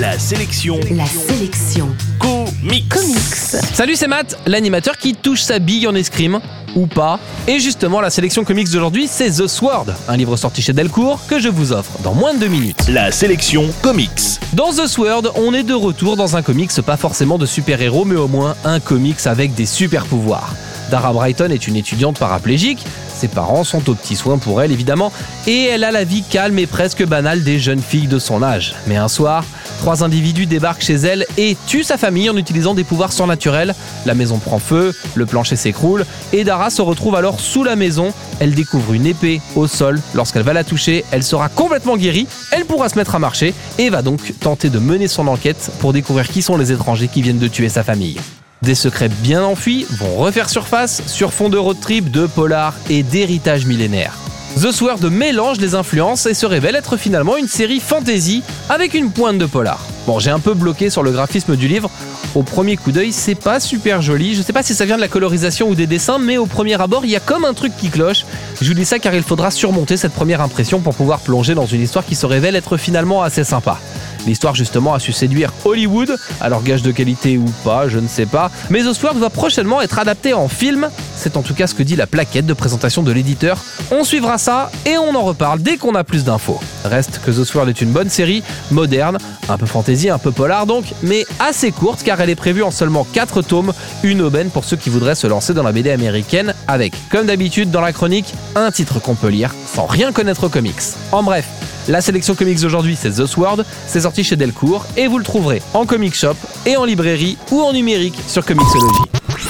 La sélection. La sélection. Comics. Comics. Salut, c'est Matt, l'animateur qui touche sa bille en escrime, ou pas. Et justement, la sélection comics d'aujourd'hui, c'est The Sword, un livre sorti chez Delcourt que je vous offre dans moins de deux minutes. La sélection comics. Dans The Sword, on est de retour dans un comics pas forcément de super-héros, mais au moins un comics avec des super-pouvoirs. Dara Brighton est une étudiante paraplégique, ses parents sont aux petits soins pour elle évidemment, et elle a la vie calme et presque banale des jeunes filles de son âge. Mais un soir, trois individus débarquent chez elle et tuent sa famille en utilisant des pouvoirs surnaturels. La maison prend feu, le plancher s'écroule, et Dara se retrouve alors sous la maison. Elle découvre une épée au sol. Lorsqu'elle va la toucher, elle sera complètement guérie, elle pourra se mettre à marcher, et va donc tenter de mener son enquête pour découvrir qui sont les étrangers qui viennent de tuer sa famille. Des secrets bien enfuis vont refaire surface sur fond de road trip, de polar et d'héritage millénaire. The Sword mélange les influences et se révèle être finalement une série fantasy avec une pointe de polar. Bon, j'ai un peu bloqué sur le graphisme du livre. Au premier coup d'œil, c'est pas super joli. Je sais pas si ça vient de la colorisation ou des dessins, mais au premier abord, il y a comme un truc qui cloche. Je vous dis ça car il faudra surmonter cette première impression pour pouvoir plonger dans une histoire qui se révèle être finalement assez sympa. L'histoire justement a su séduire Hollywood, alors gage de qualité ou pas, je ne sais pas. Mais The Sword va prochainement être adapté en film. C'est en tout cas ce que dit la plaquette de présentation de l'éditeur. On suivra ça et on en reparle dès qu'on a plus d'infos. Reste que The Sword est une bonne série, moderne, un peu fantasy, un peu polar donc, mais assez courte car elle est prévue en seulement 4 tomes, une aubaine pour ceux qui voudraient se lancer dans la BD américaine avec, comme d'habitude dans la chronique, un titre qu'on peut lire sans rien connaître aux comics. En bref, la sélection comics d'aujourd'hui, c'est The Sword, c'est sorti chez Delcourt et vous le trouverez en comic shop et en librairie ou en numérique sur Comixology.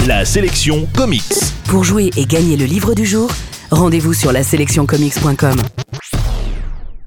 La sélection comics. Pour jouer et gagner le livre du jour, rendez-vous sur la sélectioncomics.com.